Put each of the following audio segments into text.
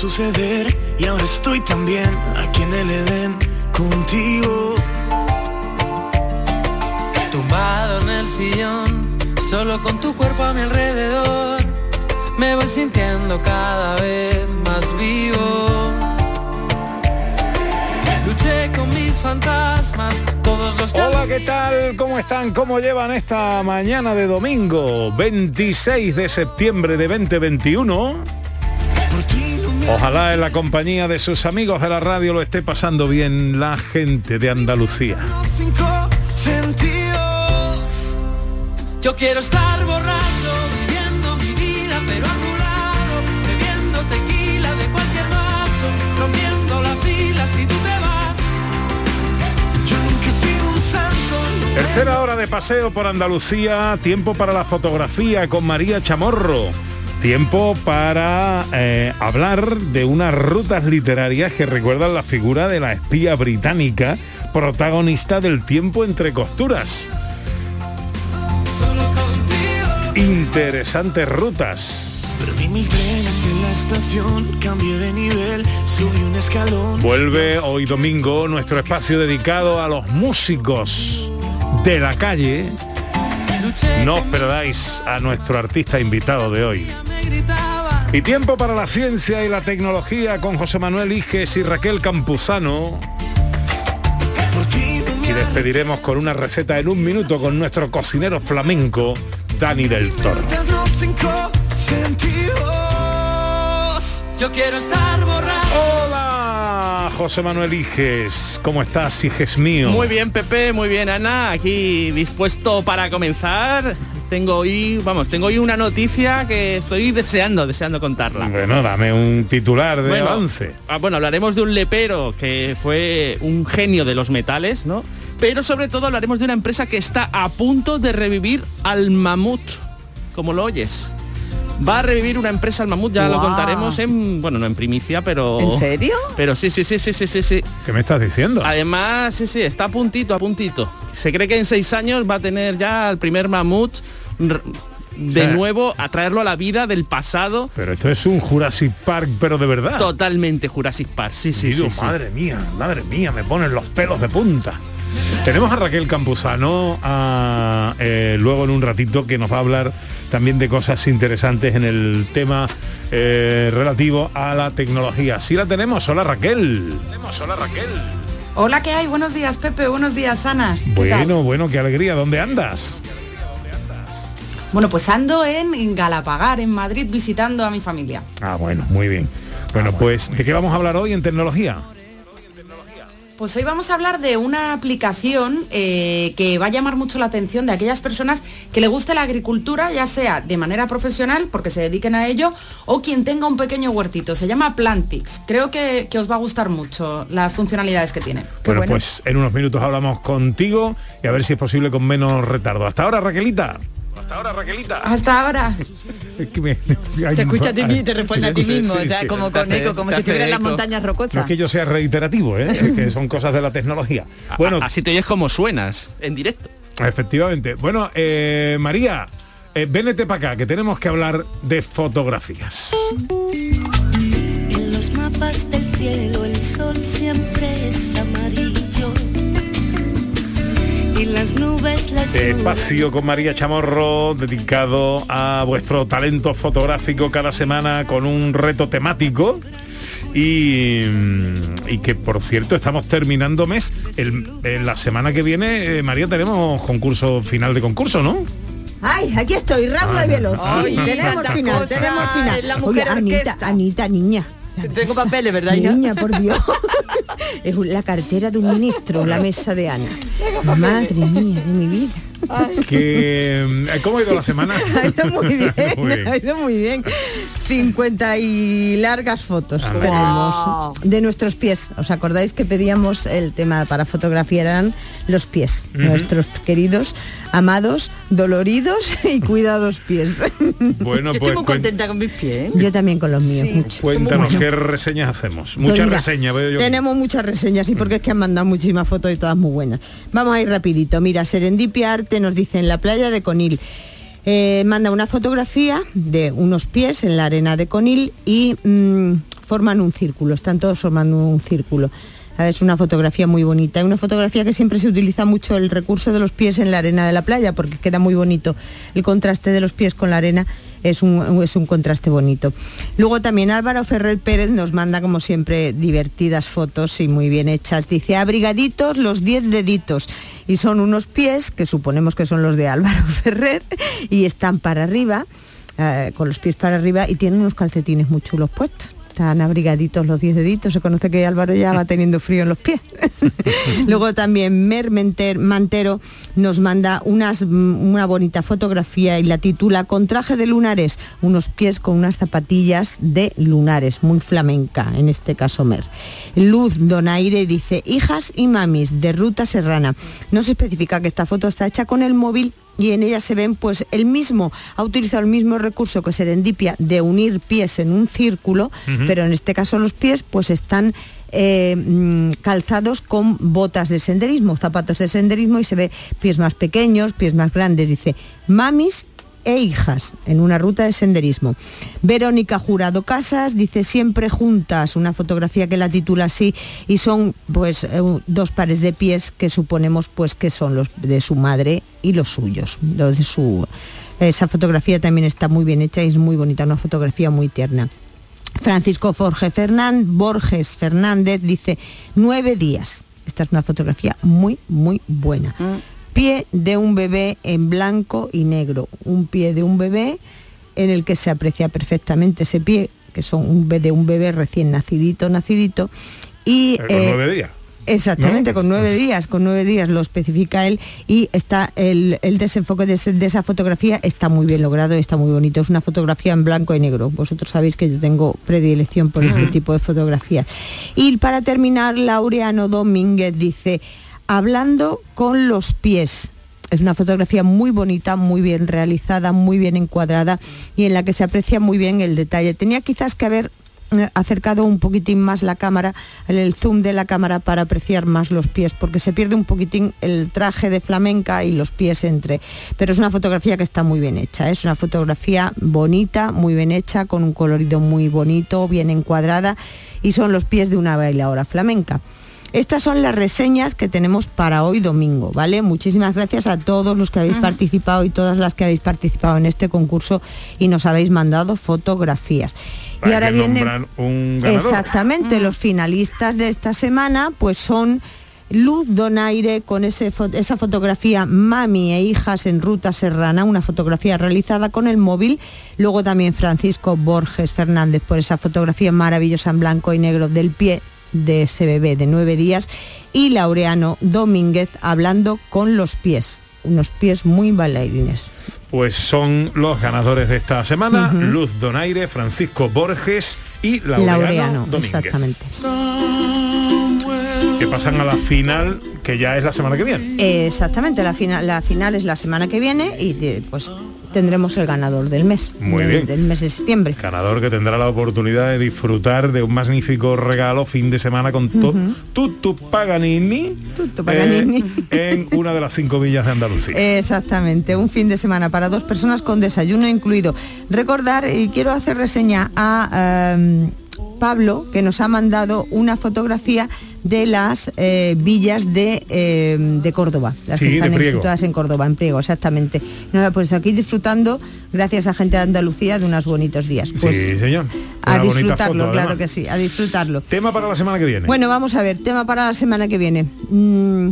Suceder y ahora estoy también aquí en el Edén contigo. Tumbado en el sillón, solo con tu cuerpo a mi alrededor, me voy sintiendo cada vez más vivo. Luché con mis fantasmas, todos los Hola, ¿qué tal? ¿Cómo están? ¿Cómo llevan esta mañana de domingo, 26 de septiembre de 2021? Ojalá en la compañía de sus amigos de la radio lo esté pasando bien la gente de Andalucía. Cinco sentidos. Yo quiero estar borracho, viviendo mi vida, pero a tu lado, bebiendo tequila de cualquier vaso, rompiendo la fila si tú te vas. Yo nunca he sido un santo. Tercera hora de paseo por Andalucía, tiempo para la fotografía con María Chamorro. Tiempo para eh, hablar de unas rutas literarias que recuerdan la figura de la espía británica, protagonista del tiempo entre costuras. Interesantes rutas. Perdí mil trenes en la estación, cambié de nivel, subí un escalón. Vuelve hoy domingo nuestro espacio dedicado a los músicos de la calle. No os perdáis a nuestro artista invitado de hoy. Y tiempo para la ciencia y la tecnología con José Manuel Iges y Raquel Campuzano. Y despediremos con una receta en un minuto con nuestro cocinero flamenco, Dani del Toro. Yo quiero estar. Hola, José Manuel Iges. ¿Cómo estás, Iges mío? Muy bien, Pepe, muy bien, Ana. Aquí dispuesto para comenzar. Tengo hoy, vamos, tengo hoy una noticia que estoy deseando, deseando contarla. Bueno, dame un titular de Bueno, avance. ah, bueno, hablaremos de un lepero que fue un genio de los metales, ¿no? Pero sobre todo hablaremos de una empresa que está a punto de revivir al mamut, como lo oyes. Va a revivir una empresa al mamut, ya lo contaremos en, bueno, no en primicia, pero... ¿En serio? Pero sí, sí, sí, sí, sí, sí, sí. ¿Qué me estás diciendo? Además, sí, sí, está a puntito, a puntito. Se cree que en seis años va a tener ya el primer mamut de sea- nuevo a traerlo a la vida del pasado. Pero esto es un Jurassic Park, pero de verdad. Totalmente Jurassic Park, sí, sí, Digo, sí, sí. madre mía, madre mía, me ponen los pelos de punta. Tenemos a Raquel Campuzano a, eh, luego en un ratito que nos va a hablar también de cosas interesantes en el tema eh, relativo a la tecnología. Sí la tenemos, hola Raquel. Hola Raquel. Hola, ¿qué hay? Buenos días, Pepe. Buenos días, Ana. Bueno, bueno, qué alegría. ¿Dónde andas? Bueno, pues ando en, en Galapagar, en Madrid, visitando a mi familia. Ah, bueno, muy bien. Bueno, pues, ¿de qué vamos a hablar hoy en tecnología? Pues hoy vamos a hablar de una aplicación eh, que va a llamar mucho la atención de aquellas personas que le guste la agricultura, ya sea de manera profesional, porque se dediquen a ello, o quien tenga un pequeño huertito. Se llama Plantix. Creo que, que os va a gustar mucho las funcionalidades que tiene. Bueno, pues en unos minutos hablamos contigo y a ver si es posible con menos retardo. Hasta ahora, Raquelita. Hasta ahora, Raquelita. Hasta ahora. Es que me- Te escucha a ti mismo y te responde a ti mismo, sí, sí. como con eco, como si estuviera en las montañas No rocosas. es que yo sea reiterativo, ¿eh? es que son cosas de la tecnología. Bueno, A- así te oyes como suenas, en directo. efectivamente. Bueno, eh, María, eh, vénete para acá, que tenemos que hablar de fotografías. En los mapas del cielo el sol siempre es amarillo. Y las nubes la lluvia. Espacio con María Chamorro, dedicado a vuestro talento fotográfico cada semana con un reto temático. Y, y que por cierto estamos terminando mes. El- en la semana que viene, eh, María, tenemos concurso final de concurso, ¿no? Ay, aquí estoy, rápida y veloz. Ay, Sí, tenemos final, cosa, tenemos final. la Oye, mujer Anita. Anita, niña. Tengo papeles, ¿verdad, hija? Niña, por Dios. es la cartera de un ministro, la mesa de Ana. Madre mía de mi vida. Que, eh, ¿Cómo ha ido la semana? Ha ido muy bien, Muy bien. ha ido muy bien. 50 y largas fotos tenemos de nuestros pies. ¿Os acordáis que pedíamos el tema para fotografiar eran los pies? Nuestros queridos, amados, doloridos y cuidados pies. Bueno, Yo pues estoy muy cuen- contenta con mis pies. Yo también con los míos, mucho. cuéntanos qué reseñas hacemos. Pues Muchas reseñas, veo yo. aquí. Tenemos muchas reseñas y porque es que han mandado muchísimas fotos y todas muy buenas. Vamos a ir rapidito. Mira, Serendipia Arte nos dice en la playa de Conil. eh, manda una fotografía de unos pies en la arena de Conil y mm, forman un círculo, están todos formando un círculo. Es una fotografía muy bonita, una fotografía que siempre se utiliza mucho el recurso de los pies en la arena de la playa porque queda muy bonito. El contraste de los pies con la arena es un, es un contraste bonito. Luego también Álvaro Ferrer Pérez nos manda como siempre divertidas fotos y muy bien hechas. Dice abrigaditos los 10 deditos y son unos pies que suponemos que son los de Álvaro Ferrer y están para arriba, eh, con los pies para arriba y tienen unos calcetines muy chulos puestos. Están abrigaditos los 10 deditos, se conoce que Álvaro ya va teniendo frío en los pies. Luego también Mer Menter- Mantero nos manda unas, mm, una bonita fotografía y la titula Con traje de lunares, unos pies con unas zapatillas de lunares, muy flamenca, en este caso Mer. Luz Donaire dice, hijas y mamis de Ruta Serrana. No se especifica que esta foto está hecha con el móvil y en ella se ven pues el mismo, ha utilizado el mismo recurso que Serendipia de unir pies en un círculo, pero en este caso los pies pues están eh, mm, calzados con botas de senderismo, zapatos de senderismo y se ve pies más pequeños, pies más grandes, dice mamis e hijas en una ruta de senderismo. Verónica Jurado Casas dice siempre juntas, una fotografía que la titula así y son pues eh, dos pares de pies que suponemos pues que son los de su madre y los suyos, los de su esa fotografía también está muy bien hecha y es muy bonita, una fotografía muy tierna. Francisco Forge Fernández, Borges Fernández dice nueve días. Esta es una fotografía muy, muy buena. Pie de un bebé en blanco y negro. Un pie de un bebé en el que se aprecia perfectamente ese pie, que son un de un bebé recién nacidito, nacidito. Y, Eh, con eh, nueve días. Exactamente, ¿No? con nueve días, con nueve días lo especifica él y está el, el desenfoque de, ese- de esa fotografía está muy bien logrado, está muy bonito. Es una fotografía en blanco y negro. Vosotros sabéis que yo tengo predilección por este tipo de fotografías. Y para terminar, Laureano Domínguez dice, hablando con los pies. Es una fotografía muy bonita, muy bien realizada, muy bien encuadrada y en la que se aprecia muy bien el detalle. Tenía quizás que haber eh, acercado un poquitín más la cámara, el, zoom de la cámara para apreciar más los pies, porque se pierde un poquitín el traje de flamenca y los pies entre. Pero es una fotografía que está muy bien hecha, ¿eh? es una fotografía bonita, muy bien hecha, con un colorido muy bonito, bien encuadrada, y son los pies de una bailadora flamenca. Estas son las reseñas que tenemos para hoy domingo, ¿vale? Muchísimas gracias a todos los que habéis participado y todas las que habéis participado en este concurso y nos habéis mandado fotografías. y ahora que viene un exactamente los finalistas de esta semana, pues son Luz Donaire con ese fo- esa fotografía Mami e hijas en ruta serrana, una fotografía realizada con el móvil. Luego también Francisco Borges Fernández por esa fotografía maravillosa en blanco y negro del pie de ese bebé de nueve días. Y Laureano Domínguez hablando con los pies, unos pies muy bailarines. Pues son los ganadores de esta semana, Luz Donaire, Francisco Borges y Laureano, Laureano, Domínguez. exactamente. Que pasan a la final, que ya es la semana que viene. Exactamente, la final, la final es la semana que viene y pues tendremos el ganador del mes, Muy del, bien. del mes de septiembre. Ganador que tendrá la oportunidad de disfrutar de un magnífico regalo fin de semana con to- Ujú. Tutu Paganini, Tutu Paganini. eh, en una de las cinco villas de Andalucía. Exactamente, un fin de semana para dos personas con desayuno incluido. Recordar, y quiero hacer reseña a em, Pablo, que nos ha mandado una fotografía de las eh, villas de, em, de Córdoba, las Sí, que están situadas en Córdoba, en Priego, exactamente. Nos ha puesto aquí disfrutando, gracias a gente de Andalucía, de unos bonitos días. Pues sí, señor. a Una disfrutarlo, foto, claro que sí, a disfrutarlo. Tema para la semana que viene. Bueno, vamos a ver, tema para la semana que viene. Mm,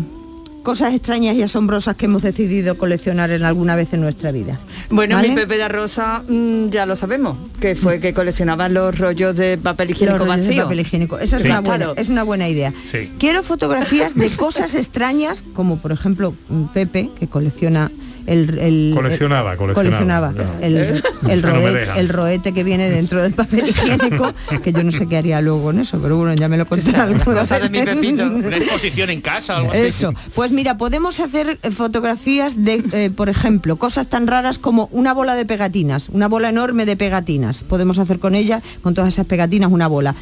cosas extrañas y asombrosas que hemos decidido coleccionar en alguna vez en nuestra vida. Bueno, ¿Vale? mi Pepe de Rosa mm, ya lo sabemos, que fue que coleccionaba los rollos de papel higiénico Los rollos de vacío. papel higiénico. Esa es, una buena, Claro. es una buena idea. Sí. Quiero fotografías de cosas extrañas, como por ejemplo mm, Pepe, que colecciona el... el- Coleccionaba, el- coleccionaba. el, el, roet- roete que viene dentro del papel higiénico, que yo no sé qué haría luego con eso, pero bueno, ya me lo contará alguna cosa de vez. mi Pepito. Una exposición en casa, algo así. Eso. Pues mira, podemos hacer eh, fotografías de, eh, por ejemplo, cosas tan raras como una bola de pegatinas, una bola enorme de pegatinas. Podemos hacer con ella, con todas esas pegatinas, una bola.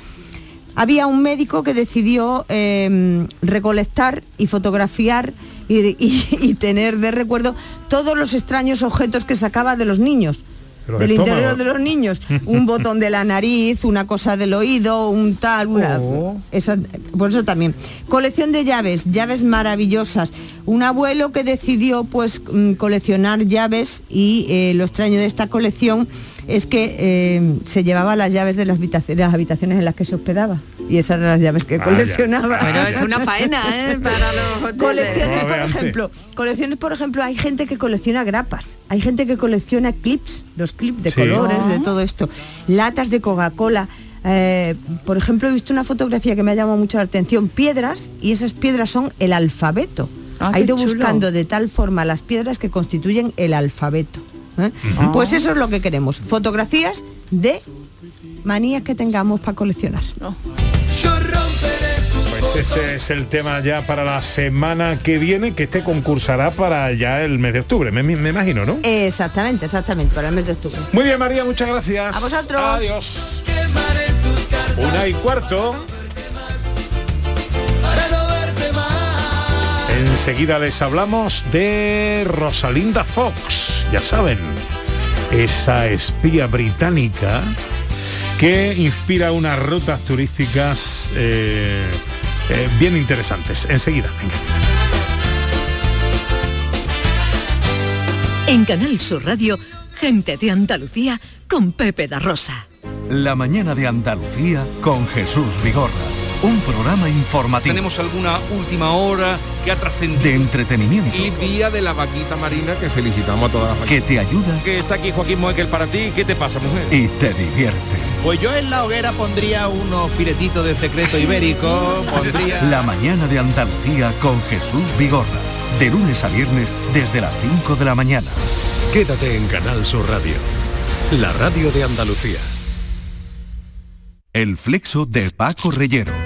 Había un médico que decidió eh, recolectar y fotografiar y, y- y tener de recuerdo todos los extraños objetos que sacaba de los niños. Del interior de los niños. Un botón de la nariz, una cosa del oído, un tal, una... Oh. esa- por eso también. Colección de llaves, llaves maravillosas. Un abuelo que decidió pues mm, coleccionar llaves y eh, lo extraño de esta colección es que eh, se llevaba las llaves de las, habitac- de las habitaciones en las que se hospedaba. Y esas eran las llaves que Vaya. coleccionaba. Bueno, es una faena, ¿eh? Para los. Colecciones, por ejemplo, colecciones, por ejemplo, hay gente que colecciona grapas, hay gente que colecciona clips, los clips de Sí. colores, de todo esto, latas de Coca-Cola. eh, por ejemplo, he visto una fotografía que me ha llamado mucho la atención, piedras, y esas piedras son el alfabeto. Ah, ha ido buscando de tal forma las piedras que constituyen el alfabeto. ¿eh? Pues eso es lo que queremos, fotografías de manías que tengamos para coleccionar. Pues ese es el tema ya para la semana que viene, que este concursará para ya el mes de octubre, me, me imagino, ¿no? Exactamente, exactamente, para el mes de octubre. Muy bien, María, muchas gracias. A vosotros. Adiós. Una y cuarto. Enseguida les hablamos de Rosalinda Fox, ya saben, esa espía británica que inspira unas rutas turísticas eh, eh, bien interesantes. Enseguida, venga. En Canal Sur Radio, gente de Andalucía con Pepe da Rosa. La mañana de Andalucía con Jesús Vigorra. Un programa informativo Tenemos alguna última hora que ha trascendido. de entretenimiento Y día de la vaquita marina que felicitamos a todas las que te ayuda Que está aquí Joaquín Moekel para ti. ¿Qué te pasa, mujer? y te divierte. Pues yo en la hoguera pondría unos filetitos de secreto ibérico, pondría... La mañana de Andalucía con Jesús Vigorra. De lunes a viernes desde las 5 de la mañana. Quédate en Canal Sur Radio, la radio de Andalucía. El flexo de Paco Reyero.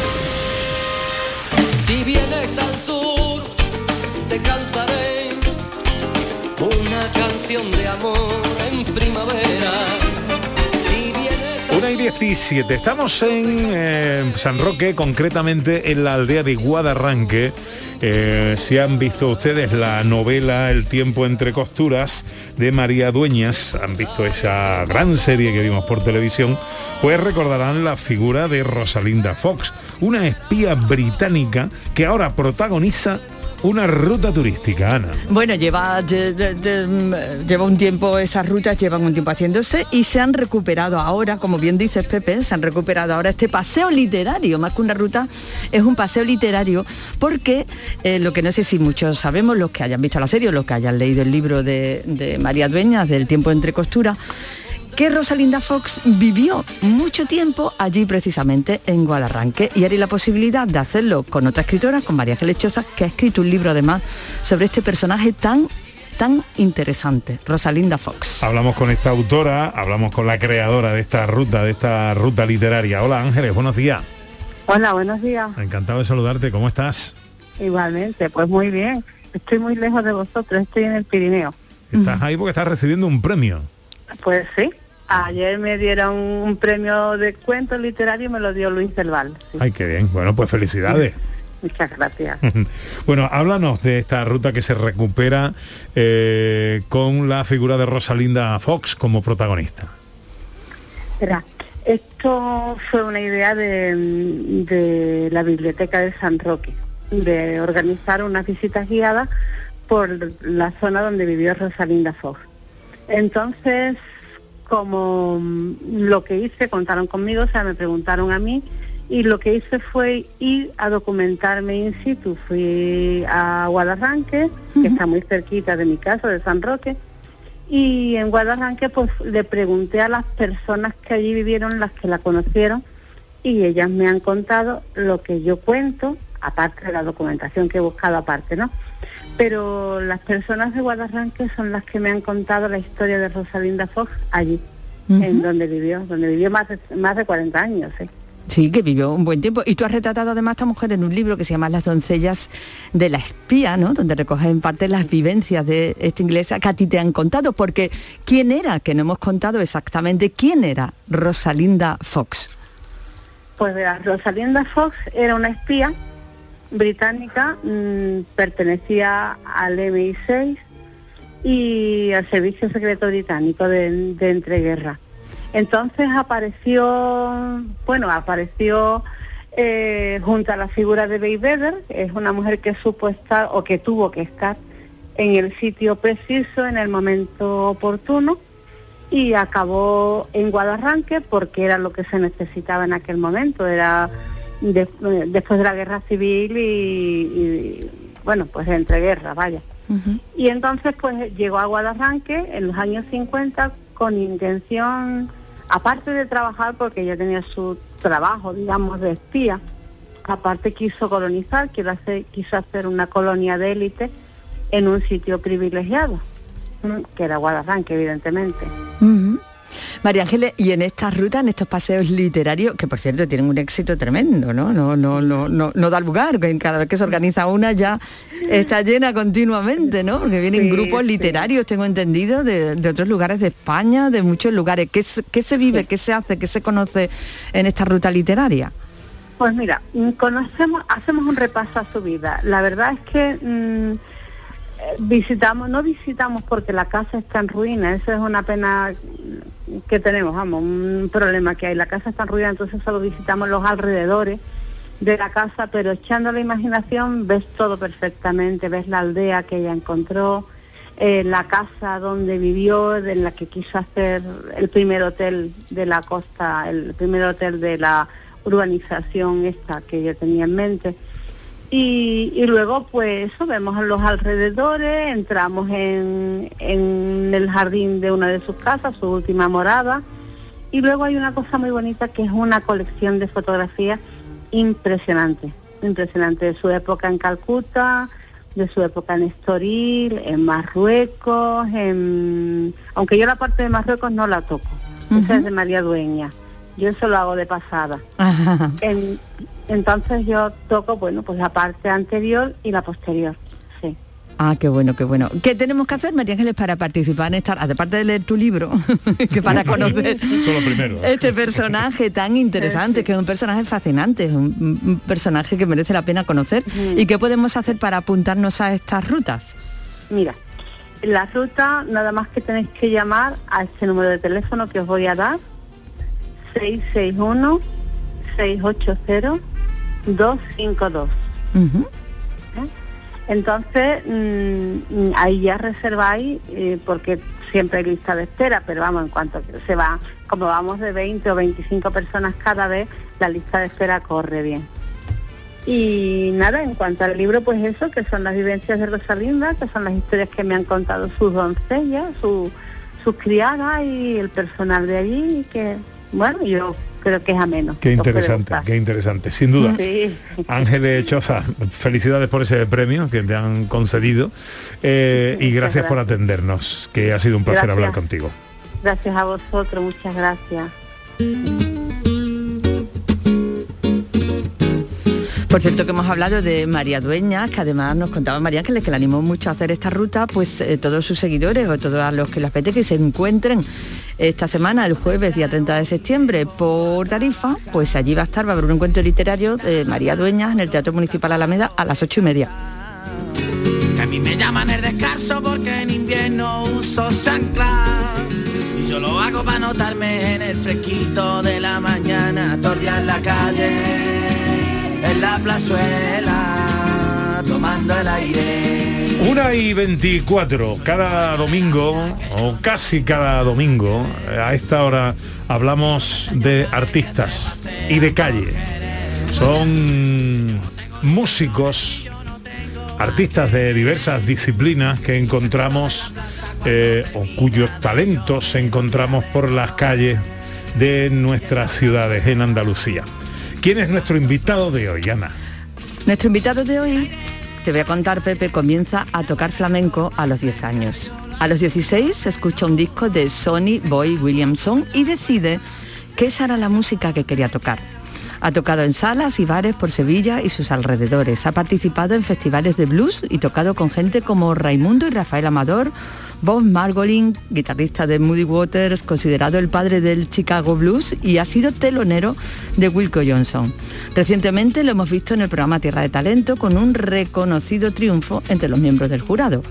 Si vienes al sur, te cantaré una canción de amor en primavera. Si vienes al Una y 17. Estamos en eh, San Roque, concretamente en la aldea de Guadarranque. Eh, si han visto ustedes la novela El tiempo entre costuras de María Dueñas, han visto esa gran serie que vimos por televisión, pues recordarán la figura de Rosalinda Fox, una espía británica que ahora protagoniza una ruta turística, Ana. Bueno, lleva, mm, lleva un tiempo, esas rutas llevan un tiempo haciéndose y se han recuperado ahora, como bien dices Pepe, se han recuperado ahora este paseo literario, más que una ruta, es un paseo literario, porque eh, lo que no sé si muchos sabemos, los que hayan visto la serie o los que hayan leído el libro de, de María Dueñas, del tiempo entre costuras, que Rosalinda Fox vivió mucho tiempo allí precisamente en Guadarranque y hay la posibilidad de hacerlo con otra escritora, con María Ángeles que ha escrito un libro además sobre este personaje tan tan interesante, Rosalinda Fox. Hablamos con esta autora, hablamos con la creadora de esta ruta, de esta ruta literaria. Hola Ángeles, buenos días. Hola, buenos días. Encantado de saludarte, ¿cómo estás? Igualmente, pues muy bien. Estoy muy lejos de vosotros, estoy en el Pirineo. Estás ahí porque estás recibiendo un premio. Pues sí, ayer me dieron un premio de cuento literario y me lo dio Luis del Val. sí. Ay, qué bien. Bueno, pues felicidades. Muchas gracias. bueno, háblanos de esta ruta que se recupera eh, con la figura de Rosalinda Fox como protagonista. Verá, esto fue una idea de, de la Biblioteca de San Roque, de organizar unas visitas guiadas por la zona donde vivió Rosalinda Fox. Entonces, como mm, lo que hice, contaron conmigo, o sea, me preguntaron a mí, y lo que hice fue ir a documentarme in situ. Fui a Guadarranque, que está muy cerquita de mi casa, de San Roque, y en Guadarranque pues le pregunté a las personas que allí vivieron, las que la conocieron, y ellas me han contado lo que yo cuento, aparte de la documentación que he buscado aparte, ¿no? Pero las personas de Guadarranque son las que me han contado la historia de Rosalinda Fox allí, en donde vivió, donde vivió más de, más de 40 años, ¿eh? Sí, que vivió un buen tiempo. Y tú has retratado además a esta mujer en un libro que se llama Las doncellas de la espía, ¿no? Donde recoges en parte las vivencias de esta inglesa que a ti te han contado. Porque ¿quién era? Que no hemos contado exactamente quién era Rosalinda Fox. Pues verás, Rosalinda Fox era una espía británica, mm, pertenecía al MI6 y al Servicio Secreto Británico de, de entreguerra. Entonces apareció, bueno, apareció eh, junto a la figura de Beigbeder, es una mujer que supo estar o que tuvo que estar en el sitio preciso, en el momento oportuno, y acabó en Guadarranque porque era lo que se necesitaba en aquel momento, era de- después de la guerra civil y, y, bueno, pues entre guerras, vaya. Y entonces pues llegó a Guadarranque en los años 50 con intención, aparte de trabajar porque ella tenía su trabajo, digamos, de espía, aparte quiso colonizar, quiso hacer, quiso hacer una colonia de élite en un sitio privilegiado, que era Guadarranque, evidentemente. María Ángeles, y en estas rutas, en estos paseos literarios, que por cierto tienen un éxito tremendo, ¿no? No, no, no, no, no da lugar, que cada vez que se organiza una ya está llena continuamente, ¿no? Porque vienen Sí, grupos sí. literarios, tengo entendido, de, de otros lugares de España, de muchos lugares. ¿Qué, se- qué se vive, qué se hace, qué se conoce en esta ruta literaria? Pues mira, mm, conocemos, hacemos un repaso a su vida. La verdad es que mm, visitamos, no visitamos porque la casa está en ruina, eso es una pena que tenemos, vamos, un problema que hay. La casa está en ruina, entonces solo visitamos los alrededores de la casa, pero echando la imaginación ves todo perfectamente, ves la aldea que ella encontró, eh, la casa donde vivió, de la que quiso hacer el primer hotel de la costa, el primer hotel de la urbanización esta que ella tenía en mente. Y, y luego pues eso, vemos los alrededores, entramos en, en el jardín de una de sus casas, su última morada, y luego hay una cosa muy bonita que es una colección de fotografías impresionante, impresionante de su época en Calcuta, de su época en Estoril, en Marruecos, en... aunque yo la parte de Marruecos no la toco, esa es de María Dueña, yo eso lo hago de pasada. En- entonces yo toco, bueno, pues la parte anterior y la posterior, sí. Ah, qué bueno, qué bueno. ¿Qué tenemos que hacer, María Ángeles, para participar en esta, aparte de leer tu libro, que para conocer este personaje tan interesante, que es un personaje fascinante, es un, un personaje que merece la pena conocer? ¿Y qué podemos hacer para apuntarnos a estas rutas? Mira, la ruta nada más que tenéis que llamar a este número de teléfono que os voy a dar, 661-680-252. ¿eh? Entonces, mm, ahí ya reserváis, eh, porque siempre hay lista de espera, pero vamos, en cuanto se va, como vamos de 20 o 25 personas cada vez, la lista de espera corre bien. Y nada, en cuanto al libro, pues eso, que son las vivencias de Rosalinda, que son las historias que me han contado sus doncellas, su- sus criadas y el personal de allí, y que, bueno, yo creo que es ameno. Qué interesante, qué interesante, sin duda. Sí. Ángeles Choza, felicidades por ese premio que te han concedido eh, y gracias por atendernos, que ha sido un placer Gracias. hablar contigo. Gracias a vosotros, muchas gracias. Por cierto que hemos hablado de María Dueñas, que además nos contaba María que que le animó mucho a hacer esta ruta, pues eh, todos sus seguidores o todos los que les apetece que se encuentren esta semana, el jueves, día 30 de septiembre, por Tarifa, pues allí va a estar, va a haber un encuentro literario de María Dueñas en el Teatro Municipal Alameda a las ocho y media. Y yo lo hago para notarme en el fresquito de la mañana, torrear la calle, en la plazuela, tomando el aire. Una y 24, cada domingo, o casi cada domingo, a esta hora hablamos de artistas y de calle. Son músicos, artistas de diversas disciplinas que encontramos eh, o cuyos talentos encontramos por las calles de nuestras ciudades en Andalucía. ¿Quién es nuestro invitado de hoy, Ana? Nuestro invitado de hoy, te voy a contar, Pepe, comienza a tocar flamenco a los 10 años. A los 16 escucha un disco de Sonny Boy Williamson y decide que esa era la música que quería tocar. Ha tocado en salas y bares por Sevilla y sus alrededores. Ha participado en festivales de blues y tocado con gente como Raimundo y Rafael Amador, Bob Margolin, guitarrista de Moody Waters, considerado el padre del Chicago Blues y ha sido telonero de Wilco Johnson. Recientemente lo hemos visto en el programa Tierra de Talento con un reconocido triunfo entre los miembros del jurado.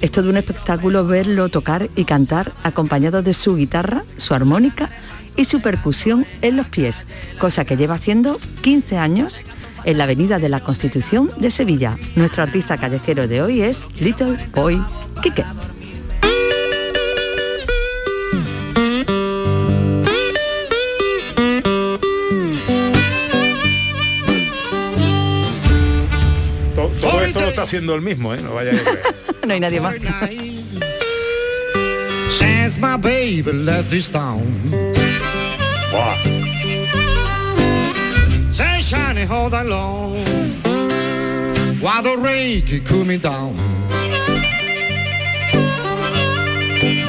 Es todo un espectáculo verlo tocar y cantar acompañado de su guitarra, su armónica y su percusión en los pies, cosa que lleva haciendo 15 años en la Avenida de la Constitución de Sevilla. Nuestro artista callejero de hoy es Little Boy Kike. Está haciendo el mismo, ¿eh? No vaya a no hay nadie más. Since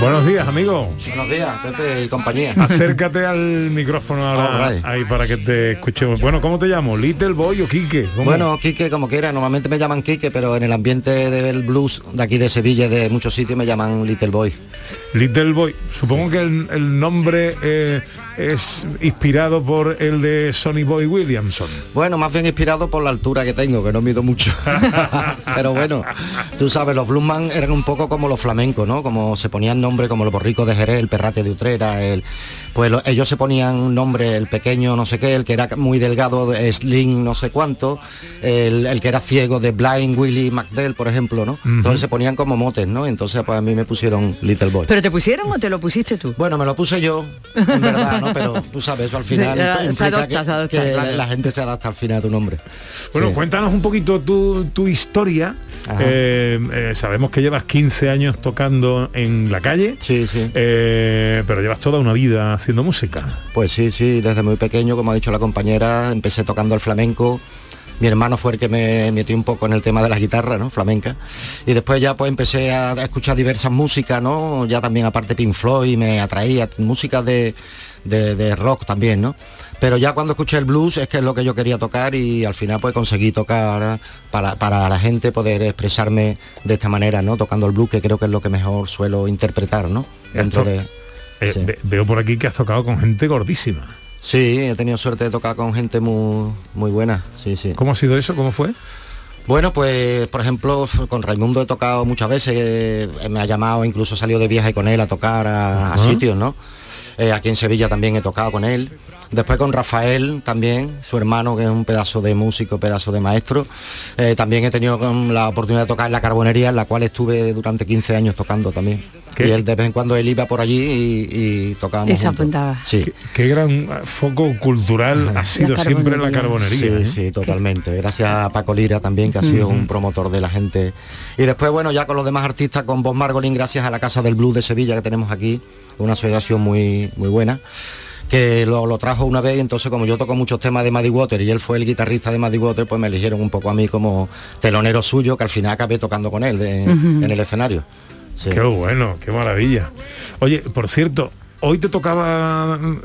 Buenos días, amigo. Buenos días, Pepe y compañía. Acércate al micrófono ahora, right. ahí para que te escuchemos. Bueno, ¿cómo te llamo? ¿Little Boy o Quique? ¿Cómo? Bueno, Quique, como quiera, normalmente me llaman Quique, pero en el ambiente del blues de aquí de Sevilla de muchos sitios me llaman Little Boy. Little Boy. Supongo que el, el nombre eh, es inspirado por el de Sonny Boy Williamson. Bueno, más bien inspirado por la altura que tengo, que no mido mucho. pero bueno, tú sabes, los bluesman eran un poco como los flamencos, ¿no? Como se ponían nombre como los borricos de Jerez, el perrate de Utrera, el, pues lo- ellos se ponían un nombre, el pequeño no sé qué, el que era muy delgado de Slim no sé cuánto, el, el que era ciego de Blind Willie McDell, por ejemplo, ¿no? Entonces se ponían como motes, ¿no? Entonces pues a mí me pusieron Little Boy. ¿Pero te pusieron o te lo pusiste tú? Bueno, me lo puse yo, en verdad, ¿no? Pero tú sabes, eso al final Sí, se implica adopta, que, se adopta, que la, claro. la gente se adapta al final a tu nombre. Bueno, Sí. cuéntanos un poquito tu, tu historia. Eh, eh, sabemos que llevas 15 años tocando en la calle. Sí, sí. Eh, pero llevas toda una vida haciendo música. Pues sí, sí, desde muy pequeño, como ha dicho la compañera, empecé tocando el flamenco. Mi hermano fue el que me metió un poco en el tema de la guitarra, ¿no? Flamenca. Y después ya pues empecé a, a escuchar diversas músicas, ¿no? Ya también aparte Pink Floyd me atraía, música de, de- de rock también, ¿no? Pero ya cuando escuché el blues es que es lo que yo quería tocar y al final pues conseguí tocar para, para la gente poder expresarme de esta manera, ¿no? Tocando el blues, que creo que es lo que mejor suelo interpretar, ¿no? Dentro de... Eh, ve- veo por aquí que has tocado con gente gordísima. Sí, he tenido suerte de tocar con gente muy, muy buena, sí, sí. ¿Cómo ha sido eso? ¿Cómo fue? Bueno, pues por ejemplo con Raimundo he tocado muchas veces, eh, me ha llamado, incluso salió de viaje con él a tocar a, sitios, ¿no? Eh, aquí en Sevilla también he tocado con él. Después con Rafael también, su hermano que es un pedazo de músico, pedazo de maestro. Eh, también he tenido la oportunidad de tocar en la carbonería, en la cual estuve durante 15 años tocando también. ¿Qué? Y él de vez en cuando él iba por allí y, y tocábamos. Y se juntos. apuntaba. Sí. Qué, qué gran eh, foco cultural ha sido siempre la carbonería. Sí, ¿eh? sí, totalmente. Gracias a Paco Lira también, que ha sido un promotor de la gente. Y después, bueno, ya con los demás artistas, con Bob Margolin, gracias a la Casa del Blues de Sevilla que tenemos aquí, una asociación muy, muy buena que lo, lo trajo una vez y entonces como yo toco muchos temas de Maddie Water y él fue el guitarrista de Maddie Water, pues me eligieron un poco a mí como telonero suyo, que al final acabé tocando con él de- Ujú. en el escenario. Qué bueno, qué maravilla. Oye, por cierto, ¿Hoy te tocaba mm,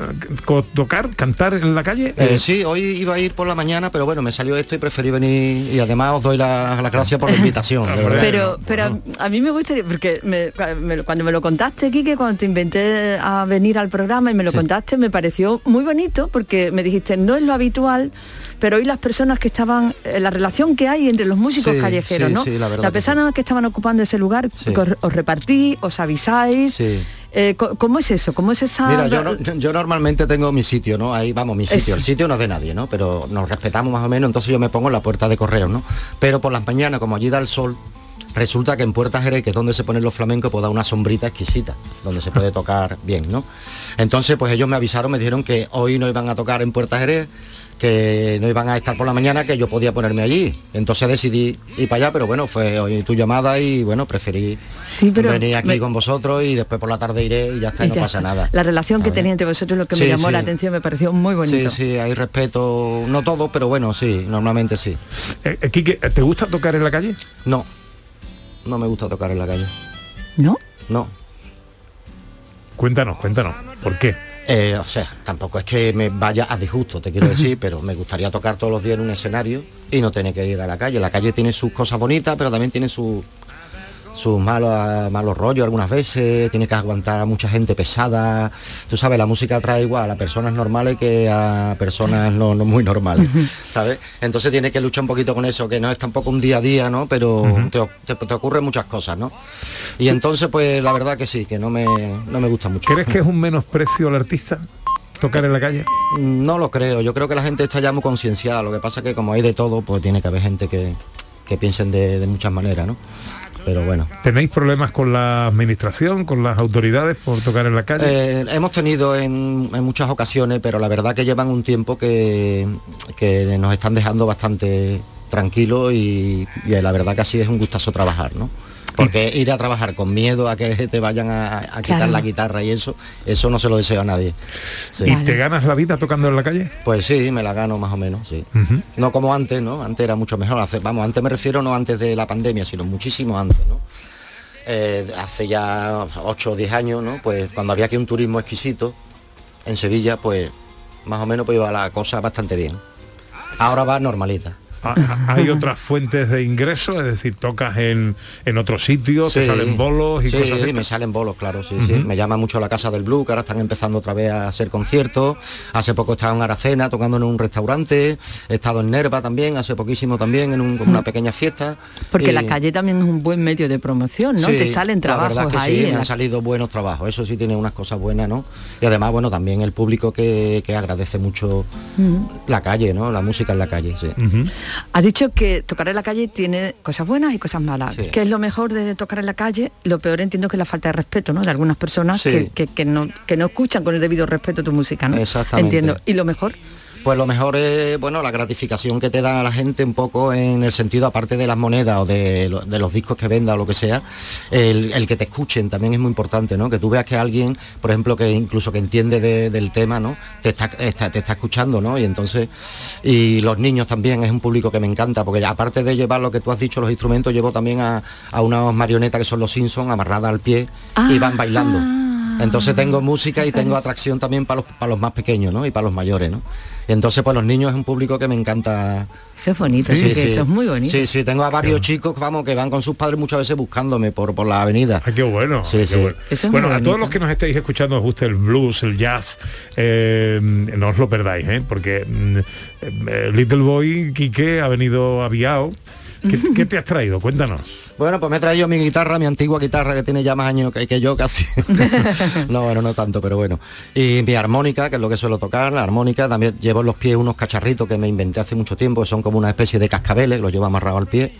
tocar, cantar en la calle? Eh, sí, hoy iba a ir por la mañana, pero bueno, me salió esto y preferí venir y además os doy las las gracias por la invitación. de verdad. Pero, pero a mí me gustaría, porque me- me- cuando me lo contaste, Quique, cuando te inventé a venir al programa y me lo contaste, me pareció muy bonito, porque me dijiste, no es lo habitual, pero hoy las personas que estaban, eh, la relación que hay entre los músicos Sí, callejeros, sí, ¿no? sí, la verdad las que sí. personas que estaban ocupando ese lugar, Sí. que os, os repartís, os avisáis. Eh, ¿Cómo es eso? ¿Cómo es esa...? Mira, yo, no- yo normalmente tengo mi sitio, ¿no? Ahí vamos, mi sitio. El sitio no es de nadie, ¿no? Pero nos respetamos más o menos, entonces yo me pongo en la puerta de correo, ¿no? Pero por las mañanas, como allí da el sol, resulta que en Puerta Jerez, que es donde se ponen los flamencos, pues da una sombrita exquisita, donde se puede tocar bien, ¿no? Entonces, pues ellos me avisaron, me dijeron que hoy no iban a tocar en Puerta Jerez, que no iban a estar por la mañana, que yo podía ponerme allí. Entonces decidí ir para allá, pero bueno, fue hoy tu llamada y bueno, preferí Sí, pero venir aquí me- con vosotros y después por la tarde iré y ya está, y no pasa está. nada. La relación que tenía entre vosotros lo que me Sí, llamó la atención, me pareció muy bonito. Sí, sí, hay respeto, no todo, pero bueno, sí, normalmente sí. Eh, eh, Quique, ¿te gusta tocar en la calle? No, no me gusta tocar en la calle. ¿No? No. Cuéntanos, cuéntanos. ¿Por qué? Eh, o sea, tampoco es que me vaya a disgusto, te quiero decir, pero me gustaría tocar todos los días en un escenario y no tener que ir a la calle. La calle tiene sus cosas bonitas, pero también tiene sus sus malos, malos rollos algunas veces, tiene que aguantar a mucha gente pesada. Tú sabes, la música trae igual a personas normales que a personas no, no muy normales, ¿sabes? Entonces tiene que luchar un poquito con eso, que no es tampoco un día a día, ¿no? Pero te, te- te ocurren muchas cosas, ¿no? Y entonces, pues la verdad que sí, que no me, no me gusta mucho. ¿Crees que es un menosprecio al artista tocar en la calle? No lo creo, yo creo que la gente está ya muy concienciada, lo que pasa que como hay de todo, pues tiene que haber gente que, que piensen de, de muchas maneras, ¿no? Pero bueno. ¿Tenéis problemas con la administración, con las autoridades por tocar en la calle? Eh, hemos tenido en, en muchas ocasiones, pero la verdad que llevan un tiempo que, que nos están dejando bastante tranquilos y, y la verdad que así es un gustazo trabajar, ¿no? Porque ir a trabajar con miedo a que te vayan a, a quitar Claro. la guitarra y eso, eso no se lo deseo a nadie. Sí. ¿Y te ganas la vida tocando en la calle? Pues sí, me la gano más o menos, sí. No como antes, ¿no? Antes era mucho mejor. Hace- vamos, antes me refiero no antes de la pandemia, sino muchísimo antes, ¿no? Eh, hace ya 8 o 10 años, ¿no? Pues cuando había aquí un turismo exquisito en Sevilla, pues más o menos pues iba la cosa bastante bien. Ahora va normalita. ¿Hay otras fuentes de ingreso? Es decir, tocas en, en otro sitio, te Sí. salen bolos y sí, cosas de me salen bolos, claro, sí, sí. Me llama mucho la Casa del Blue, que ahora están empezando otra vez a hacer conciertos. Hace poco estaba en Aracena tocando en un restaurante. He estado en Nerva también, hace poquísimo también, en un- una pequeña fiesta. Porque Y- la calle también es un buen medio de promoción, ¿no? Sí, Te salen la verdad trabajos que ahí. sí, en me la- han salido buenos trabajos, eso sí tiene unas cosas buenas, ¿no? Y además, bueno, también el público que, que agradece mucho la calle, ¿no? La música en la calle, sí. Has dicho que tocar en la calle tiene cosas buenas y cosas malas. Sí. ¿Qué es lo mejor de tocar en la calle? Lo peor entiendo que es la falta de respeto, ¿no? De algunas personas Sí. que, que- que no, que no escuchan con el debido respeto tu música, ¿no? Exactamente. Entiendo. ¿Y lo mejor? Pues lo mejor es, bueno, la gratificación que te dan a la gente un poco en el sentido, aparte de las monedas o de, lo- de los discos que venda o lo que sea, el, el que te escuchen también es muy importante, ¿no? Que tú veas que alguien, por ejemplo, que incluso que entiende de- del tema, ¿no? Te está, está- te está escuchando, ¿no? Y entonces, y los niños también es un público que me encanta, porque aparte de llevar lo que tú has dicho, los instrumentos, llevo también a, a unas marionetas que son los Simpsons amarradas al pie y van bailando. Entonces tengo música y tengo atracción también para los, para los más pequeños, ¿no? Y para los mayores, ¿no? Y entonces pues los niños es un público que me encanta. Eso es bonito, sí, que eso es muy bonito. Sí, sí, tengo a varios chicos, vamos, que van con sus padres muchas veces buscándome por, por la avenida. qué bueno. Sí, qué sí. bueno. Bueno, a todos los que nos estéis escuchando os guste el blues, el jazz, eh, no os lo perdáis, ¿eh? porque mm, eh, Little Boy Quique ha venido aviado. ¿Qué, qué te has traído? Cuéntanos. Bueno, pues me he traído mi guitarra, mi antigua guitarra que tiene ya más años que, que yo casi. no, bueno, no tanto, pero bueno. Y mi armónica, que es lo que suelo tocar, la armónica, también llevo en los pies unos cacharritos que me inventé hace mucho tiempo, que son como una especie de cascabeles, los llevo amarrado al pie.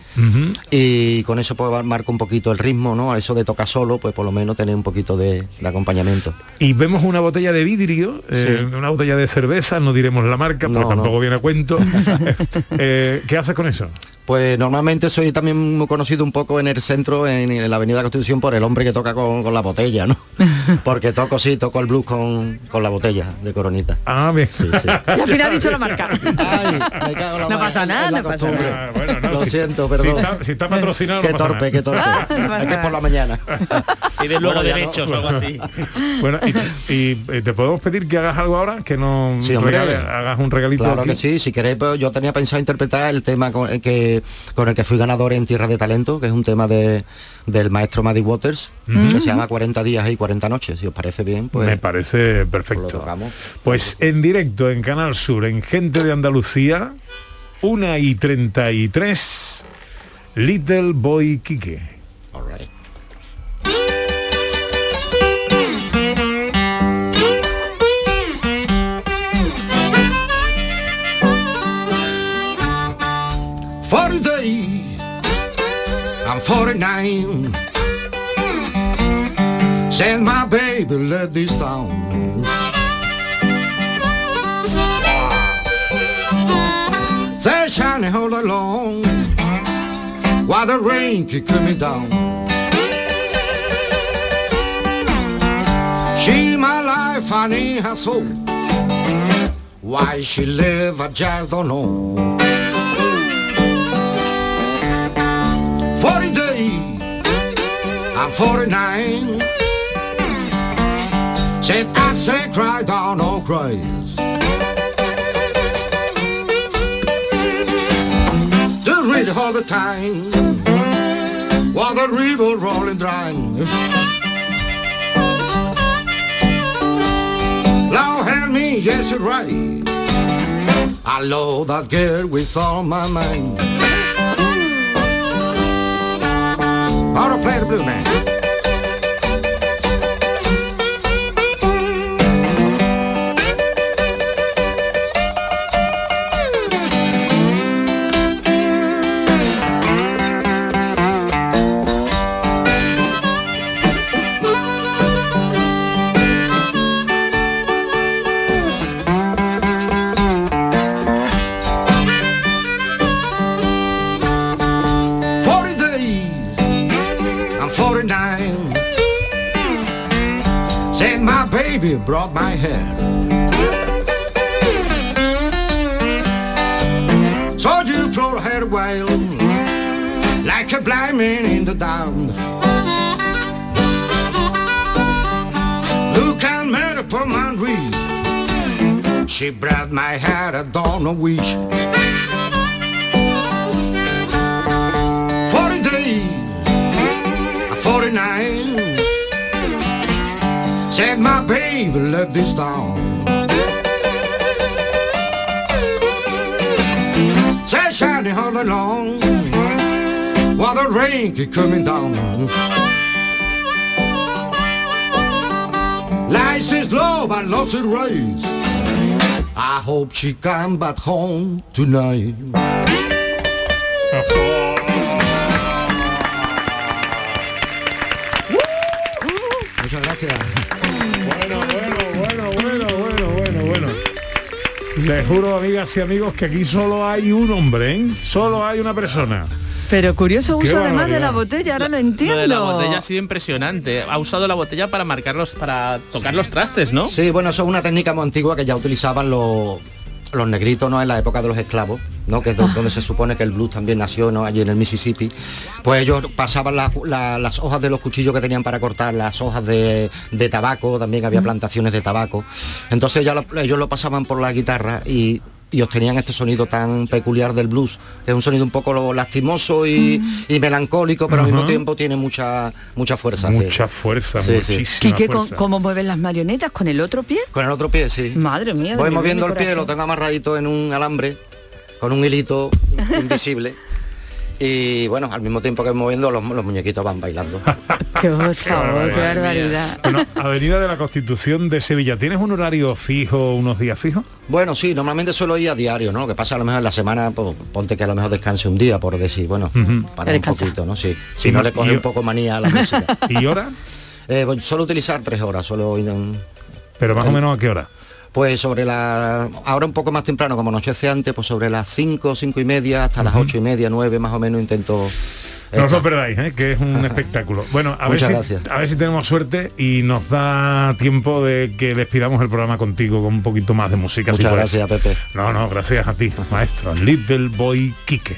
Y con eso pues marco un poquito el ritmo, ¿no? A eso de tocar solo, pues por lo menos tener un poquito de, de acompañamiento. Y vemos una botella de vidrio, eh, una botella de cerveza, no diremos la marca, porque No, tampoco no. viene a cuento. Eh, ¿Qué haces con eso? Pues normalmente soy también muy conocido un poco en el centro, en, en la Avenida Constitución, por el hombre que toca con, con la botella, ¿no? porque toco sí, toco el blues con, con la botella de coronita. Ah, bien. Sí, sí. Y al final ha dicho la marca. no pasa nada, no pasa nada. Ah, bueno, no, Lo si- siento, si perdón. está- si está patrocinado, Qué no pasa torpe, nada. qué torpe. es que es por la mañana. Y de luego Bueno, derechos no. o algo así. Bueno, y, y, eh, te podemos pedir que hagas algo ahora, que no Sí, hagas un regalito. Claro aquí? que sí, si queréis, pues yo tenía pensado interpretar el tema con el que, con el que fui ganador en Tierra de Talento, que es un tema de, del maestro Maddie Waters, Ujú. que se llama 40 días y 40 noches. Si os parece bien, pues Me parece perfecto. Pues en directo en Canal Sur, en Gente de Andalucía, 1 y 33, Little Boy Quique. Forty days, I'm 49. Send my baby, let this down. Say shining all along while the rain keep coming down. She my life, I need her soul. Why she live, I just don't know. I'm 49. Said I say cry down, no cries. To read all the time, while the river rolling dry. Lord help me, yes, you're right. I love that girl with all my mind. Ought to play the blue man. Brought my hair. So you throw her away like a blind man in the down. Look at me upon my reed. She brought my hair, I don't know which. 40 days, 49. Said my baby, let this down. Shining all along while the rain keep coming down. Life is low, but lost it raise. I hope she come back home tonight. Les juro, amigas y amigos, que aquí solo hay un hombre, ¿eh? Solo hay una persona. Pero curioso Qué uso además de la botella, ahora lo Lo entiendo. de la botella ha sido impresionante. Ha usado la botella para marcarlos, para tocar los trastes, ¿no? Sí, bueno, eso es una técnica muy antigua que ya utilizaban los, los negritos, ¿no? En la época de los esclavos, ¿no? Que es do- donde se supone que el blues también nació, ¿no? Allí en el Mississippi. Pues ellos pasaban la- la- las hojas de los cuchillos que tenían para cortar, las hojas de, de tabaco, también había plantaciones de tabaco. Entonces ya lo- ellos lo pasaban por la guitarra y y obtenían este sonido tan peculiar del blues, que es un sonido un poco lo- lastimoso y, y melancólico, pero al mismo tiempo tiene mucha mucha fuerza. Mucha fuerza, Sí, sí. muchísima Quique, ¿con- fuerza. ¿cómo mueven las marionetas? ¿Con el otro pie? Con el otro pie, sí. Madre mía. Voy moviendo el pie, lo tengo amarradito en un alambre, con un hilito in- invisible. Y bueno, al mismo tiempo que voy moviendo, los, los muñequitos van bailando. Qué por favor, qué barbaridad. Bueno, Avenida de la Constitución de Sevilla, ¿tienes un horario fijo, unos días fijos? Bueno, sí, normalmente suelo ir a diario, ¿no? Lo que pasa a lo mejor en la semana, pues, ponte que a lo mejor descanse un día, por decir, bueno, para un poquito, ¿no? Sí. Si no no- le coge un poco manía a la música. ¿Y hora? Eh, pues, suelo utilizar tres horas, solo ir en- Pero más o menos a qué hora? Pues sobre la... Ahora un poco más temprano, como anochece antes, pues sobre las 5, cinco y media, hasta las ocho y media, nueve más o menos intento No os lo perdáis, ¿eh? que es un espectáculo. Bueno, a ver, si, a ver si tenemos suerte y nos da tiempo de que despidamos el programa contigo con un poquito más de música. si Muchas puedes. gracias, Pepe. No, no, gracias a ti, maestro. Little Boy Quique.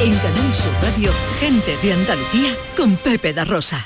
En Canal Sur Radio, gente de Andalucía con Pepe da Rosa.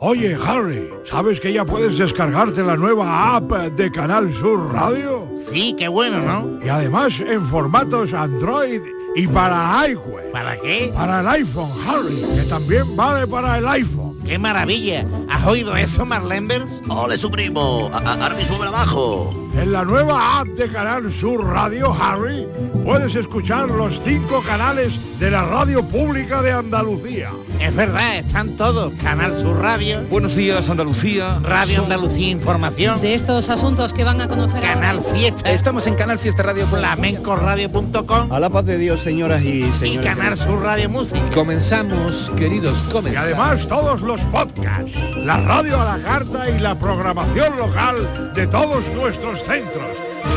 Oye, Harry, ¿sabes que ya puedes descargarte la nueva app de Canal Sur Radio? Sí, qué bueno, ¿no? Y además en formatos Android y para iWeb. ¿Para qué? Para el iPhone, Harry, que también vale para el iPhone. ¡Qué maravilla! ¿Has oído eso, Marlenbers? ¡Ole, su primo! Ahora mismo me la bajo. En la nueva app de Canal Sur Radio, Harry, puedes escuchar los cinco canales de la radio pública de Andalucía. Es verdad, están todos. Canal Sur Radio. Buenos días, Andalucía. Radio Andalucía Información. De estos asuntos que van a conocer Canal Fiesta. Estamos en Canal Fiesta Radio. Flamencoradio.com A la paz de Dios, señoras y y señores. Canal Sur Radio Música. Comenzamos, queridos, Y comenzamos. además todos los podcasts, la radio a la carta y la programación local de todos nuestros centros.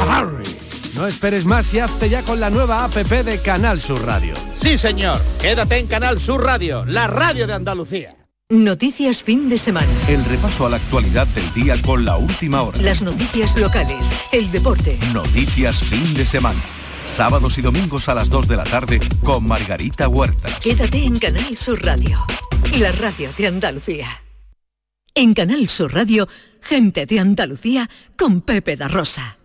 Harry. No esperes más y hazte ya con la nueva APP de Canal Sur Radio. Sí, señor. Quédate en Canal Sur Radio, la radio de Andalucía. Noticias fin de semana. El repaso a la actualidad del día con la última hora. Las noticias locales, el deporte. Noticias fin de semana. Sábados y domingos a las 2 de la tarde con Margarita Huerta. Quédate en Canal Sur Radio, la radio de Andalucía. En Canal Sur Radio, gente de Andalucía con Pepe da Rosa.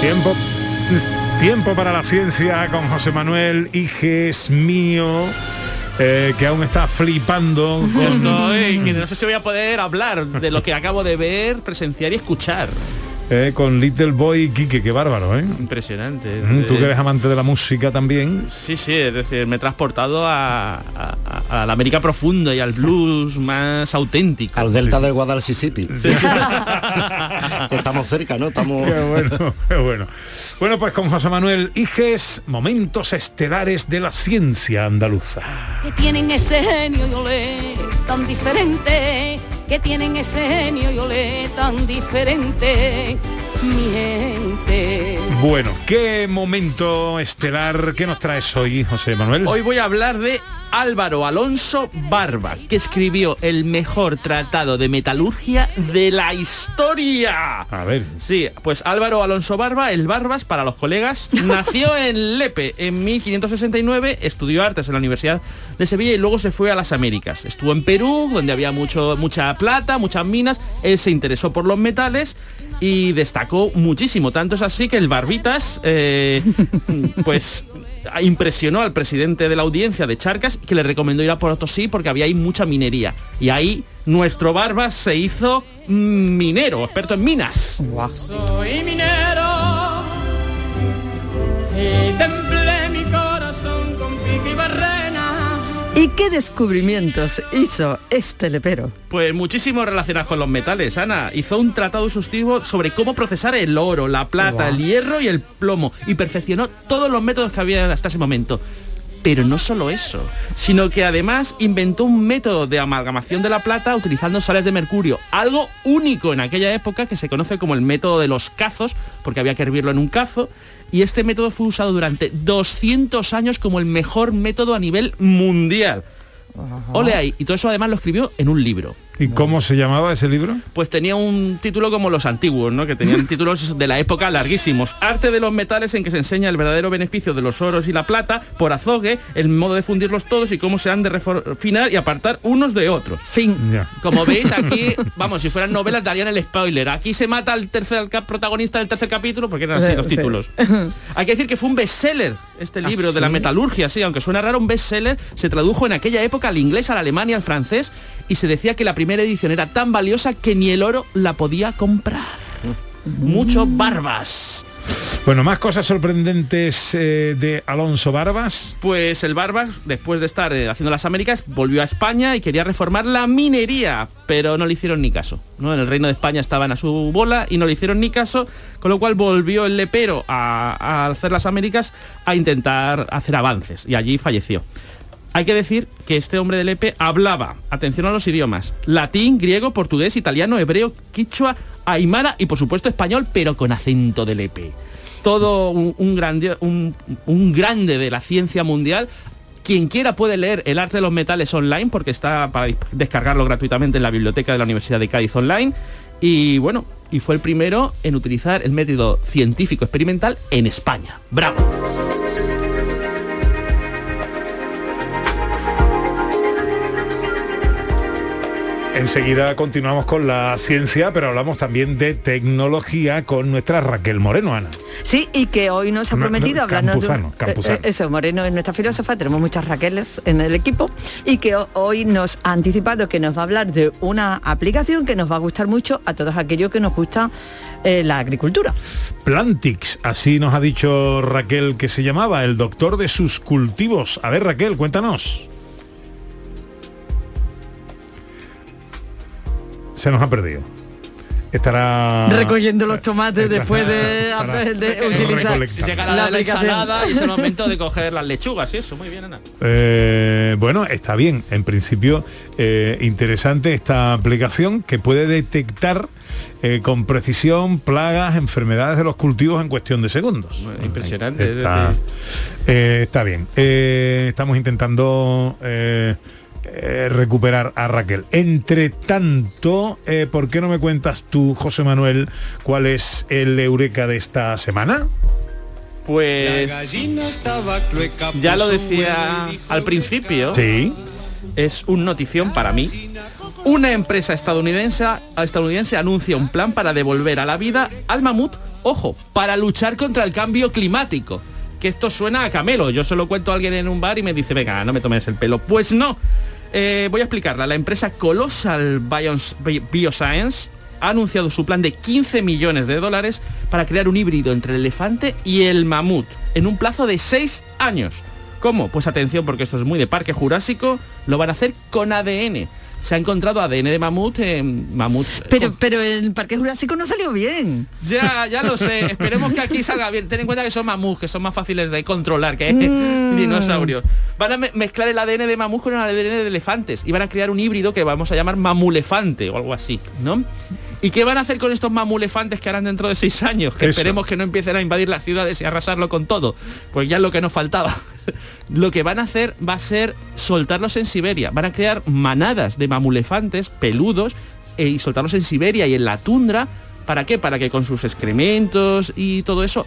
Tiempo, tiempo para la ciencia con José Manuel Iges mío, eh, que aún está flipando. Con- estoy, que no sé si voy a poder hablar de lo que acabo de ver, presenciar y escuchar. Eh, con Little Boy Quique, qué bárbaro, ¿eh? Impresionante. Mm, Tú que eres amante de la música también. Sí, sí, es decir, me he transportado a, a- la América profunda y al blues más auténtico. Al delta del Guadalquivir. Sí, Estamos cerca, ¿no? Estamos... Qué bueno, qué bueno. Bueno, pues con José Manuel Iges, momentos estelares de la ciencia andaluza. que tienen ese genio y olé tan diferente, que tienen ese genio y olé tan diferente, mi gente. Bueno, ¿qué momento estelar que nos traes hoy, José Manuel? Hoy voy a hablar de Álvaro Alonso Barba, que escribió el mejor tratado de metalurgia de la historia. A ver. Sí, pues Álvaro Alonso Barba, el Barbas para los colegas, nació en Lepe en 1569, estudió artes en la Universidad de Sevilla y luego se fue a las Américas. Estuvo en Perú, donde había mucho, mucha plata, muchas minas, él se interesó por los metales y destacó muchísimo. Tanto es así que el Eh, pues impresionó al presidente de la audiencia de Charcas que le recomendó ir a Potosí porque había ahí mucha minería. Y ahí nuestro Barbas se hizo mm, minero, experto en minas. Soy minero ¿Y qué descubrimientos hizo este lepero? Pues muchísimo relacionados con los metales, Ana. Hizo un tratado exhaustivo sobre cómo procesar el oro, la plata, el hierro y el plomo. Y perfeccionó todos los métodos que había hasta ese momento. Pero no solo eso, sino que además inventó un método de amalgamación de la plata utilizando sales de mercurio, algo único en aquella época que se conoce como el método de los cazos, porque había que hervirlo en un cazo, y este método fue usado durante 200 años como el mejor método a nivel mundial. Ole ahí, y todo eso además lo escribió en un libro. ¿Y cómo se llamaba ese libro? Pues tenía un título como los antiguos, ¿no? Que tenían títulos de la época larguísimos. Arte de los metales en que se enseña el verdadero beneficio de los oros y la plata por azogue, el modo de fundirlos todos y cómo se han de refinar y apartar unos de otros. Fin. Como veis aquí, vamos, si fueran novelas darían el spoiler. Aquí se mata al tercer protagonista del tercer capítulo porque eran así Eh, los títulos. Hay que decir que fue un bestseller este ¿Ah, libro de la metalurgia, sí, aunque suena raro, un bestseller se tradujo en aquella época al inglés, al alemán y al francés y se decía que la primera edición era tan valiosa que ni el oro la podía comprar. Mucho barbas. Bueno, más cosas sorprendentes eh, de Alonso Barbas. Pues el Barbas, después de estar eh, haciendo las Américas, volvió a España y quería reformar la minería, pero no le hicieron ni caso. ¿no? En el Reino de España estaban a su bola y no le hicieron ni caso, con lo cual volvió el lepero a, a hacer las Américas a intentar hacer avances y allí falleció. Hay que decir que este hombre de Lepe hablaba, atención a los idiomas, latín, griego, portugués, italiano, hebreo, quichua, aymara y por supuesto español, pero con acento de Lepe. Todo un, grande, un grande de la ciencia mundial. Quien quiera puede leer El arte de los metales online porque está para descargarlo gratuitamente en la biblioteca de la Universidad de Cádiz online. Y bueno, y fue el primero en utilizar el método científico experimental en España. ¡Bravo! Enseguida continuamos con la ciencia, pero hablamos también de tecnología con nuestra Raquel Moreno, Ana. Sí, y que hoy nos ha No, no, prometido hablarnos de un- Campuzano, eh, eh, eso, Moreno es nuestra filósofa, tenemos muchas Raqueles en el equipo y que ho- hoy nos ha anticipado que nos va a hablar de una aplicación que nos va a gustar mucho a todos aquellos que nos gusta eh, la agricultura. Plantix, así nos ha dicho Raquel que se llamaba, el doctor de sus cultivos. A ver, Raquel, cuéntanos. Se nos ha perdido. Estará Recogiendo los tomates estará- después de, de utilizar la, de la aplicación. ensalada y es el momento de coger las lechugas y eso, muy bien, Ana. Eh, bueno, está bien. En principio, eh, interesante esta aplicación que puede detectar eh, con precisión plagas, enfermedades de los cultivos en cuestión de segundos. Impresionante. es Está, eh, bien. Eh, estamos intentando eh, recuperar a Raquel. Entre tanto, eh, ¿por qué no me cuentas tú, José Manuel, cuál es el eureka de esta semana? Pues ya lo decía al principio. Sí. Es un notición para mí. Una empresa estadounidense, estadounidense anuncia un plan para devolver a la vida al mamut, ojo, para luchar contra el cambio climático. Que esto suena a camelo. Yo se lo cuento a alguien en un bar y me dice, venga, no me tomes el pelo. Pues no. Eh, voy a explicarla. La empresa Colossal Bios- Bi- Bioscience ha anunciado su plan de 15 millones de dólares para crear un híbrido entre el elefante y el mamut en un plazo de 6 años. ¿Cómo? Pues atención porque esto es muy de parque jurásico, lo van a hacer con ADN. Se ha encontrado ADN de mamut en mamuts. Pero, pero el Parque Jurásico no salió bien. Ya, ya lo sé. Esperemos que aquí salga bien. Ten en cuenta que son mamuts, que son más fáciles de controlar que Mm. dinosaurios. Van a me- mezclar el ADN de mamuts con el ADN de elefantes y van a crear un híbrido que vamos a llamar mamulefante o algo así, ¿no? ¿Y qué van a hacer con estos mamulefantes que harán dentro de seis años? Que Eso. esperemos que no empiecen a invadir las ciudades y arrasarlo con todo. Pues ya es lo que nos faltaba. Lo que van a hacer va a ser soltarlos en Siberia. Van a crear manadas de mamulefantes peludos eh, y soltarlos en Siberia y en la tundra. ¿Para qué? Para que con sus excrementos y todo eso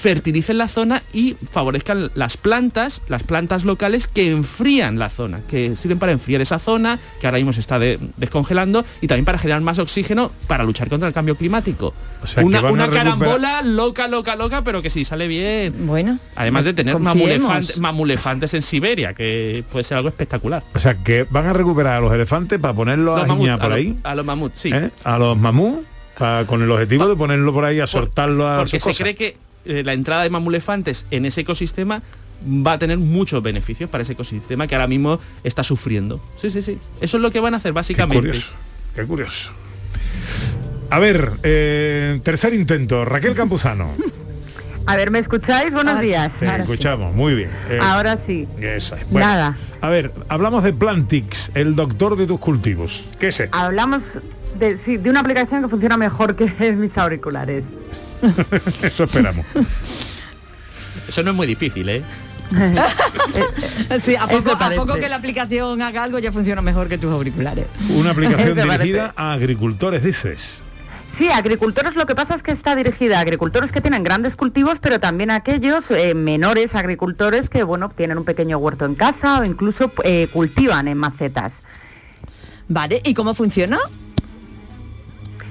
fertilicen la zona y favorezcan las plantas, las plantas locales que enfrían la zona, que sirven para enfriar esa zona, que ahora mismo se está de- descongelando, y también para generar más oxígeno para luchar contra el cambio climático. sea, una a una recuperar- carambola loca, loca, loca, pero que sí sale bien. Bueno. Además de tener mamulefantes en Siberia, que puede ser algo espectacular. O sea, que van a recuperar a los elefantes para ponerlos a Los mamuts, giñar por a, ahí. los, a los mamuts, sí. ¿eh? A los mamuts, con el objetivo de ponerlo por ahí, a soltarlo a Porque se cree que eh, la entrada de mamulefantes en ese ecosistema va a tener muchos beneficios para ese ecosistema que ahora mismo está sufriendo. Sí, sí, sí. Eso es lo que van a hacer Qué básicamente. curioso, qué curioso. A ver, eh, tercer intento, Raquel Campuzano. A ver, ¿me escucháis? Buenos días. Te escuchamos, muy bien. Eh, Ahora sí. eso es. Bueno, Nada. A ver, hablamos de Plantix, el doctor de tus cultivos. ¿Qué es esto? Hablamos de, sí, de una aplicación que funciona mejor que mis auriculares. Eso esperamos. Eso no es muy difícil, ¿eh? Sí, a poco, a parece. poco que la aplicación haga algo ya funciona mejor que tus auriculares. Una aplicación dirigida a agricultores, dices. Sí, agricultores lo que pasa es que está dirigida a agricultores que tienen grandes cultivos, pero también a aquellos eh, menores agricultores que, bueno, tienen un pequeño huerto en casa o incluso eh, cultivan en macetas. Vale, ¿y cómo funciona?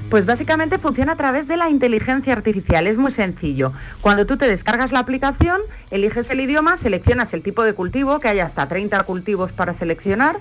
Pues básicamente funciona a través de la inteligencia artificial, es muy sencillo. Cuando tú te descargas la aplicación, eliges el idioma, seleccionas el tipo de cultivo, que hay hasta 30 cultivos para seleccionar,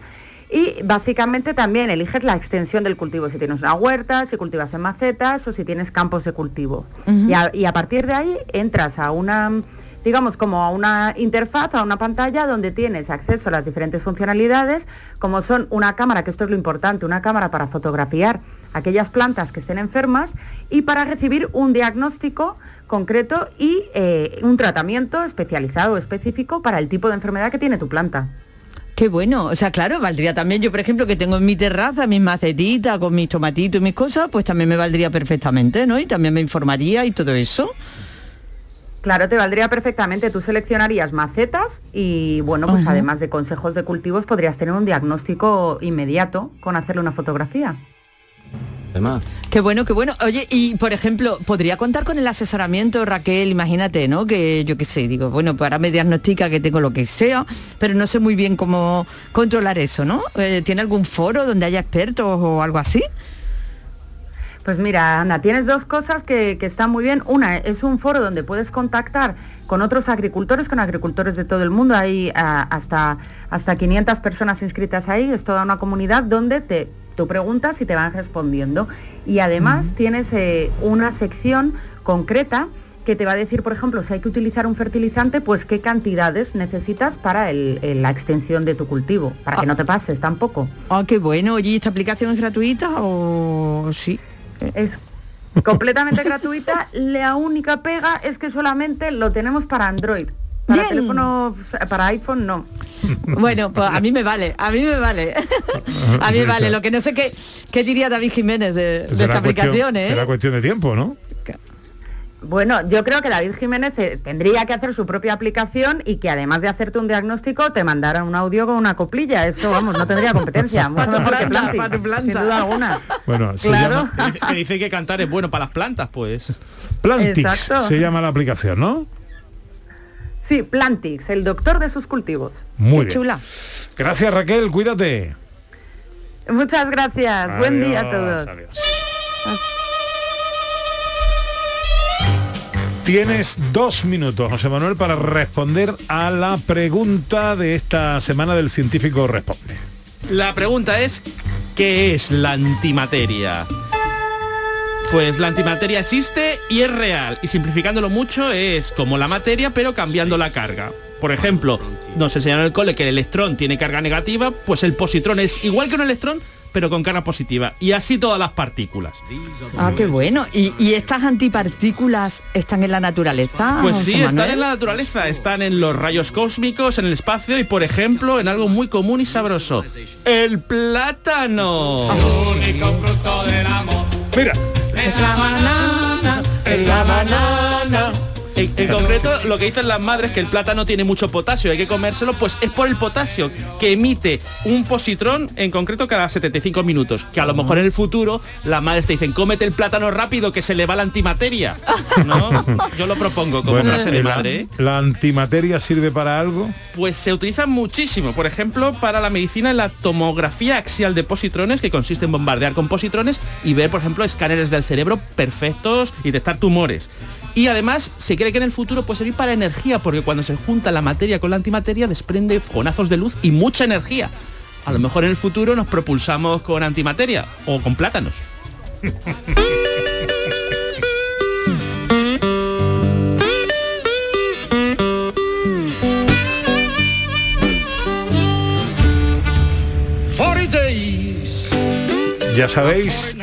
y básicamente también eliges la extensión del cultivo, si tienes una huerta, si cultivas en macetas o si tienes campos de cultivo. Y, a, y a partir de ahí entras a una, digamos, como a una interfaz, a una pantalla donde tienes acceso a las diferentes funcionalidades, como son una cámara, que esto es lo importante, una cámara para fotografiar aquellas plantas que estén enfermas y para recibir un diagnóstico concreto y eh, un tratamiento especializado específico para el tipo de enfermedad que tiene tu planta. Qué bueno, o sea, claro, valdría también, yo por ejemplo que tengo en mi terraza mis macetitas con mis tomatitos y mis cosas, pues también me valdría perfectamente, ¿no? Y también me informaría y todo eso. Claro, te valdría perfectamente. Tú seleccionarías macetas y, bueno, pues Ajá. además de consejos de cultivos, podrías tener un diagnóstico inmediato con hacerle una fotografía. Además, Qué bueno, qué bueno. Oye, y por ejemplo, ¿podría contar con el asesoramiento, Raquel? Imagínate, ¿no? Que yo qué sé, digo, bueno, pues ahora me diagnostica que tengo lo que sea, pero no sé muy bien cómo controlar eso, ¿no? Eh, ¿Tiene algún foro donde haya expertos o algo así? Pues mira, Ana, tienes dos cosas que, que están muy bien. Una es un foro donde puedes contactar con otros agricultores, con agricultores de todo el mundo. Hay ah, hasta, hasta 500 personas inscritas ahí. Es toda una comunidad donde te, tú preguntas y te van respondiendo. Y además tienes eh, una sección concreta que te va a decir, por ejemplo, si hay que utilizar un fertilizante, pues qué cantidades necesitas para el- el- la extensión de tu cultivo, para que no te pases tampoco. Ah, qué bueno. Oye, ¿y ¿esta aplicación es gratuita o sí? Es completamente gratuita. La única pega es que solamente lo tenemos para Android. Para Bien. teléfono, para iPhone no. Bueno, pues a mí me vale, a mí me vale. a mí me vale. Lo que no sé qué, qué diría David Jiménez de, de esta cuestión, aplicación, ¿eh? será cuestión de tiempo, ¿no? Bueno, yo creo que David Jiménez eh, tendría que hacer su propia aplicación y que además de hacerte un diagnóstico te mandara un audio con una coplilla. Eso, vamos, no tendría competencia. Mucho mejor que planta, Plantic, pa' tu planta. Sin duda alguna. Bueno, se Claro. llama Que dice, que dice que cantar es bueno para las plantas, pues. Plantix, Exacto. se llama la aplicación, ¿no? Sí, Plantix, el doctor de sus cultivos. Muy Qué bien. chula. Gracias Raquel, cuídate. Muchas gracias. Buen día a Adiós, todos. adiós. Tienes dos minutos, José Manuel, para responder a la pregunta de esta semana del científico responde. La pregunta es, ¿qué es la antimateria? Pues la antimateria existe y es real. Y simplificándolo mucho es como la materia pero cambiando la carga. Por ejemplo, nos enseñaron en el cole que el electrón tiene carga negativa, pues el positrón es igual que un electrón pero con carga positiva. Y así todas las partículas. Ah, qué bueno. ¿Y, y estas antipartículas están en la naturaleza? Pues sí, están en la naturaleza, están en los rayos cósmicos, en el espacio y por ejemplo en algo muy común y sabroso, el plátano. Mira, Es la banana, es la banana. En, en concreto, lo que dicen las madres que el plátano tiene mucho potasio, hay que comérselo, pues es por el potasio que emite un positrón, en concreto cada 75 minutos. Que a lo mejor en el futuro las madres te dicen, cómete el plátano rápido que se le va la antimateria. ¿No? Yo lo propongo como bueno, frase de ¿y la- madre. ¿eh? ¿La antimateria sirve para algo? Pues se utiliza muchísimo, por ejemplo, para la medicina en la tomografía axial de positrones, que consiste en bombardear con positrones y ver, por ejemplo, escáneres del cerebro perfectos y detectar tumores. Y además se cree que en el futuro puede servir para energía, porque cuando se junta la materia con la antimateria desprende fogonazos de luz y mucha energía. A lo mejor en el futuro nos propulsamos con antimateria o con plátanos. Ya sabéis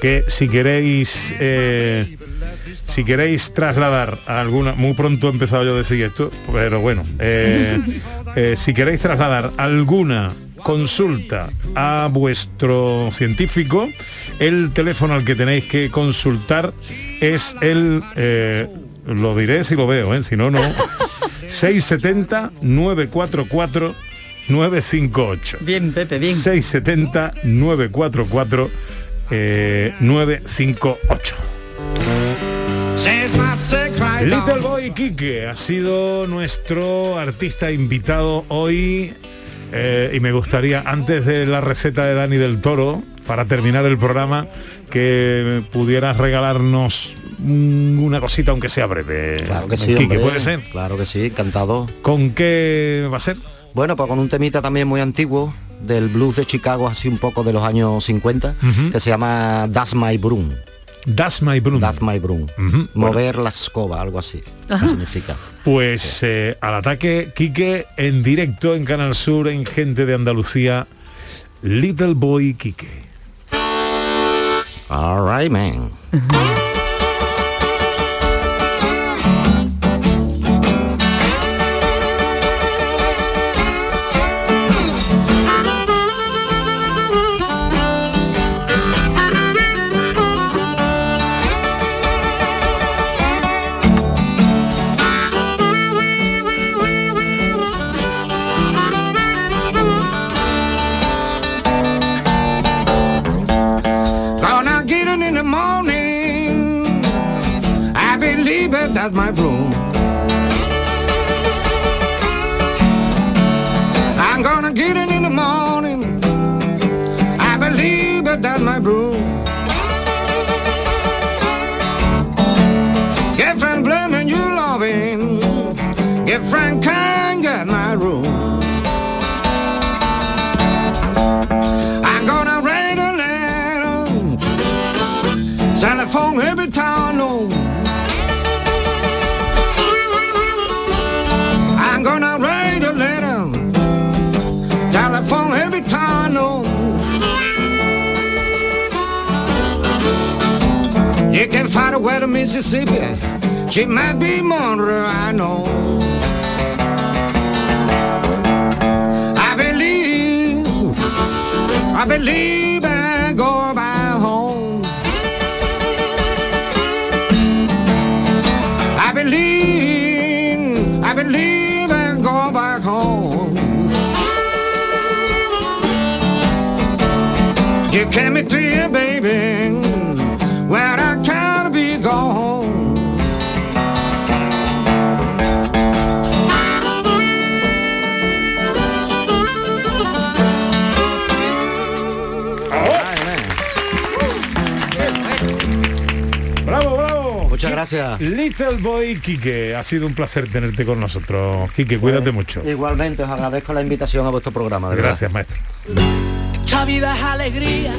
que si queréis eh, si queréis trasladar a alguna muy pronto he empezado yo a decir esto pero bueno eh, eh, si queréis trasladar alguna consulta a vuestro científico el teléfono al que tenéis que consultar es el lo diré si lo veo si no no 670 944 958 Bien, Pepe, bien. 670 944 eh, 958 Little Boy Quique ha sido nuestro artista invitado hoy eh, y me gustaría, antes de la receta de Dani del Toro, para terminar el programa, que pudieras regalarnos una cosita, aunque sea breve. Claro que sí, Quique, hombre. ¿puede ser? Claro que sí, encantado. ¿Con qué va a ser? Bueno, pues con un temita también muy antiguo del blues de Chicago, así un poco de los años 50, Ujú. que se llama Das My Broom. Das My Broom. Das My Broom. Mover la escoba, algo así. Significa. Pues eh, al ataque, Quique, en directo en Canal Sur, en Gente de Andalucía, Little Boy Quique. All right, man. my bro. A way to Mississippi. She might be Monroe, I know. I believe, I believe I go gracias. Little Boy Quique, ha sido un placer tenerte con nosotros. Quique, cuídate mucho. Igualmente, os agradezco la invitación a vuestro programa. de verdad. Gracias, maestro. Esta vida es alegría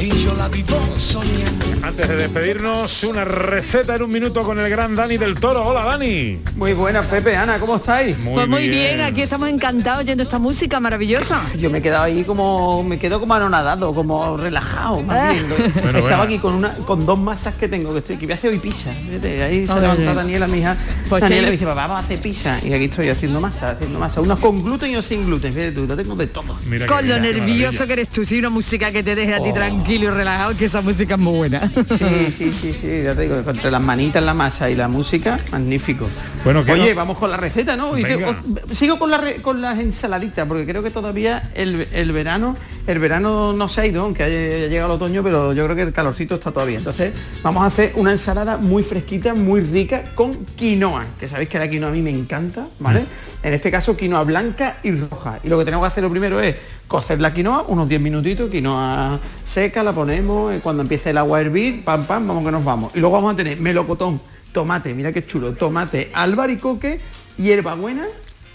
y yo la vivo soñando. Antes de despedirnos, una receta en un minuto con el gran Dani del Toro. Hola, Dani. Muy buenas, Pepe, Ana, ¿cómo estáis? pues muy bien. aquí estamos encantados oyendo esta música maravillosa. Yo me he quedado ahí como, me quedo como anonadado, como relajado, más Ah. bien. Bueno, Estaba bueno. aquí con una, con dos masas que tengo, que estoy, que voy a hacer hoy pizza. Fíjate, ahí se ha Oye. levantado Daniela, mi hija. Pues Daniela sí. me dice, "Papá, vamos a hacer pizza. Y aquí estoy haciendo masa, haciendo masa. Unos con gluten y otros sin gluten. Fíjate tú, lo tengo de todo. Con lo nervioso que eres tú, sí, una música que te deje a ti Oh. Tranquilo y relajado, que esa música es muy buena. Sí, sí, sí, sí, ya te digo, entre las manitas, la masa y la música, magnífico. Bueno, ¿qué Oye, no- vamos con la receta, ¿no? Y te- Venga. os- sigo con, la re- con las ensaladitas, porque creo que todavía el, el verano, el verano no se ha ido, aunque haya llegado el otoño, pero yo creo que el calorcito está todavía. Entonces, vamos a hacer una ensalada muy fresquita, muy rica, con quinoa, que sabéis que la quinoa a mí me encanta, ¿vale? En este caso, quinoa blanca y roja. Y lo que tenemos que hacer lo primero es cocer la quinoa, unos 10 minutitos, quinoa seca, la ponemos, eh, cuando empiece el agua a hervir, pam, pam, vamos que nos vamos. Y luego vamos a tener melocotón, tomate, mira qué chulo, tomate, albaricoque, hierbabuena,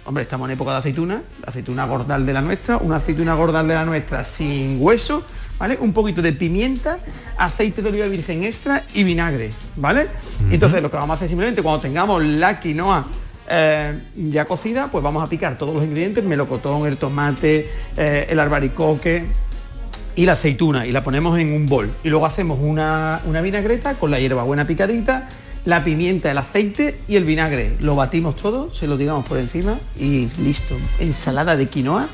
hombre, estamos en época de aceituna, aceituna gordal de la nuestra, una aceituna gordal de la nuestra sin hueso, ¿vale? Un poquito de pimienta, aceite de oliva virgen extra y vinagre, ¿vale? Entonces lo que vamos a hacer simplemente cuando tengamos la quinoa eh, ya cocida, pues vamos a picar todos los ingredientes, melocotón, el tomate, eh, el albaricoque y la aceituna y la ponemos en un bol. Y luego hacemos una, una vinagreta con la hierbabuena picadita, la pimienta, el aceite y el vinagre. Lo batimos todo, se lo tiramos por encima y listo. Ensalada de quinoa.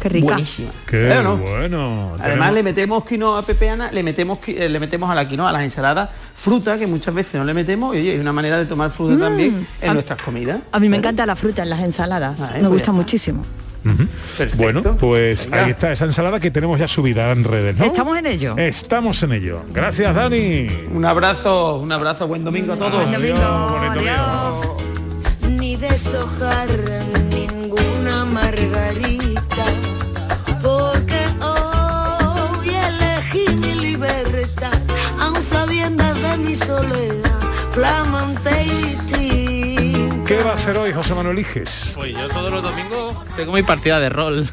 Qué rica. Buenísima. Qué ¿Eh no? bueno. Además Tenemos- le metemos quinoa pepeana, le metemos eh, le metemos a la quinoa, a las ensaladas, fruta que muchas veces no le metemos y oye, es una manera de tomar fruta Mm. también en A- nuestras comidas. A mí me encanta la fruta en las ensaladas, Ah, ¿eh? me Pues gusta ya Bueno, pues ahí está esa ensalada que tenemos ya subida en redes, ¿no? Estamos en ello. Estamos en ello. Gracias, Dani. Un abrazo, un abrazo, buen domingo a todos. ni deshojar ninguna margarita, porque hoy elegí mi libertad, aun sabiendas de mi soledad, flamante hacer hoy, José Manuel Iges? Pues yo todos los domingos tengo mi partida de rol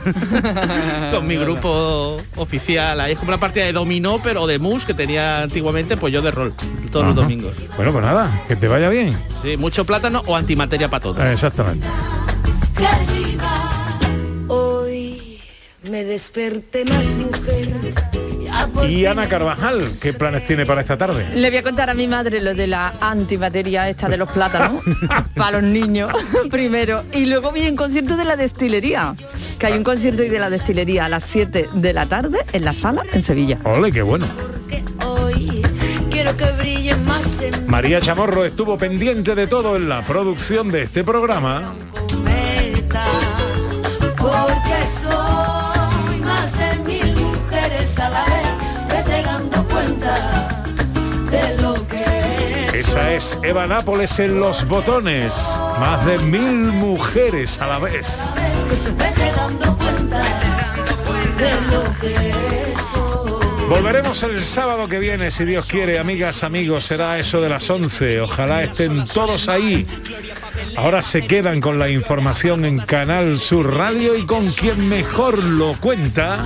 con mi grupo oficial. Ahí es como una partida de dominó, pero de mus que tenía antiguamente, pues yo de rol, todos los domingos. Bueno, pues nada, que te vaya bien. Sí, mucho plátano o antimateria para todo. Exactamente. Hoy me desperté más mujer. Y Ana Carvajal, ¿qué planes tiene para esta tarde? Le voy a contar a mi madre lo de la antimateria esta de los plátanos para los niños primero y luego vi en concierto de la destilería que hay un concierto hoy de la destilería a las 7 de la tarde en la sala en Sevilla. Ole, qué bueno. hoy quiero que brille más en María Chamorro estuvo pendiente de todo en la producción de este programa. meta, porque soy Eva Nápoles en los botones. Más de mil mujeres a la vez. Volveremos el sábado que viene, si Dios quiere, amigas, amigos, será eso de las 11. Ojalá estén todos ahí. Ahora se quedan con la información en Canal Sur Radio y con quien mejor lo cuenta.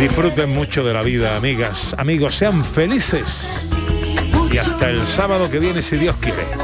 Disfruten mucho de la vida, amigas, amigos, sean felices. Y hasta el sábado que viene, si Dios quiere.